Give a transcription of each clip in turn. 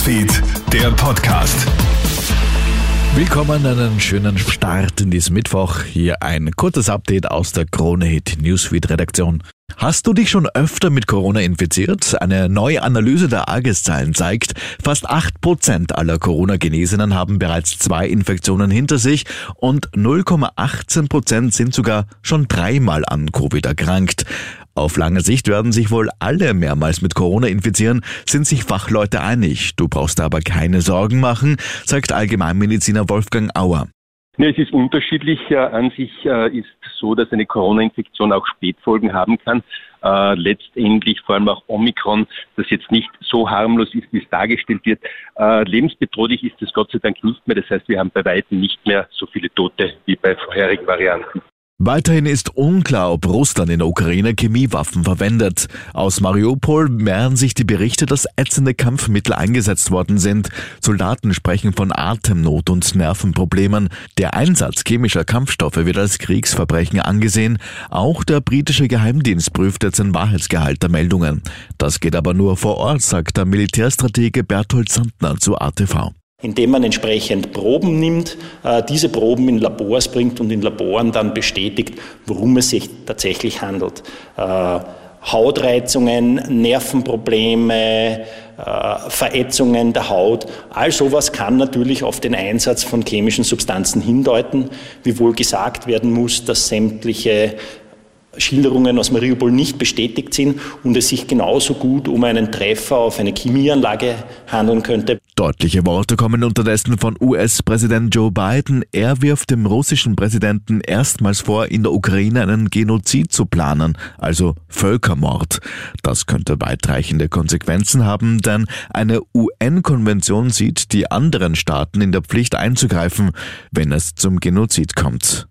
Newsfeed, der Podcast. Willkommen, einen schönen Start in diesem Mittwoch. Hier ein kurzes Update aus der Krone Hit Newsfeed Redaktion. Hast du dich schon öfter mit Corona infiziert? Eine neue Analyse der AGES-Zahlen zeigt, fast 8% aller Corona-Genesenen haben bereits zwei Infektionen hinter sich und 0,18% sind sogar schon dreimal an Covid erkrankt. Auf lange Sicht werden sich wohl alle mehrmals mit Corona infizieren, sind sich Fachleute einig. Du brauchst aber keine Sorgen machen, sagt Allgemeinmediziner Wolfgang Auer. es ist unterschiedlich. An sich äh, ist so, dass eine Corona-Infektion auch Spätfolgen haben kann. Äh, letztendlich vor allem auch Omikron, das jetzt nicht so harmlos ist, wie es dargestellt wird. Äh, lebensbedrohlich ist es Gott sei Dank nicht mehr. Das heißt, wir haben bei weitem nicht mehr so viele Tote wie bei vorherigen Varianten. Weiterhin ist unklar, ob Russland in der Ukraine Chemiewaffen verwendet. Aus Mariupol mehren sich die Berichte, dass ätzende Kampfmittel eingesetzt worden sind. Soldaten sprechen von Atemnot und Nervenproblemen. Der Einsatz chemischer Kampfstoffe wird als Kriegsverbrechen angesehen. Auch der britische Geheimdienst prüft jetzt den Wahrheitsgehalt der Meldungen. Das geht aber nur vor Ort, sagt der Militärstratege Berthold Sandner zu ATV indem man entsprechend Proben nimmt, äh, diese Proben in Labors bringt und in Laboren dann bestätigt, worum es sich tatsächlich handelt. Äh, Hautreizungen, Nervenprobleme, äh, Verätzungen der Haut, all sowas kann natürlich auf den Einsatz von chemischen Substanzen hindeuten, wiewohl gesagt werden muss, dass sämtliche Schilderungen aus Mariupol nicht bestätigt sind und es sich genauso gut um einen Treffer auf eine Chemieanlage handeln könnte. Deutliche Worte kommen unterdessen von US-Präsident Joe Biden. Er wirft dem russischen Präsidenten erstmals vor, in der Ukraine einen Genozid zu planen, also Völkermord. Das könnte weitreichende Konsequenzen haben, denn eine UN-Konvention sieht die anderen Staaten in der Pflicht einzugreifen, wenn es zum Genozid kommt.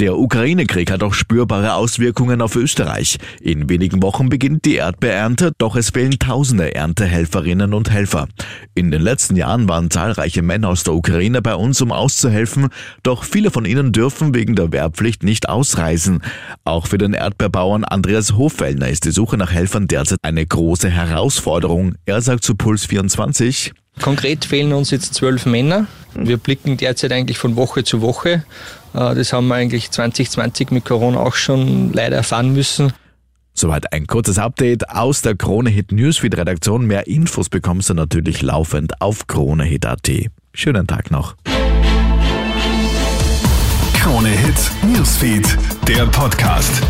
Der Ukraine-Krieg hat auch spürbare Auswirkungen auf Österreich. In wenigen Wochen beginnt die Erdbeernte, doch es fehlen tausende Erntehelferinnen und Helfer. In den letzten Jahren waren zahlreiche Männer aus der Ukraine bei uns, um auszuhelfen, doch viele von ihnen dürfen wegen der Wehrpflicht nicht ausreisen. Auch für den Erdbeerbauern Andreas Hoffellner ist die Suche nach Helfern derzeit eine große Herausforderung. Er sagt zu Puls 24, Konkret fehlen uns jetzt zwölf Männer. Wir blicken derzeit eigentlich von Woche zu Woche. Äh, das haben wir eigentlich 2020 mit Corona auch schon leider erfahren müssen. Soweit ein kurzes Update aus der Krone Hit Newsfeed Redaktion. Mehr Infos bekommst du natürlich laufend auf kronehit.at. Schönen Tag noch. Krone Hit Newsfeed, der Podcast.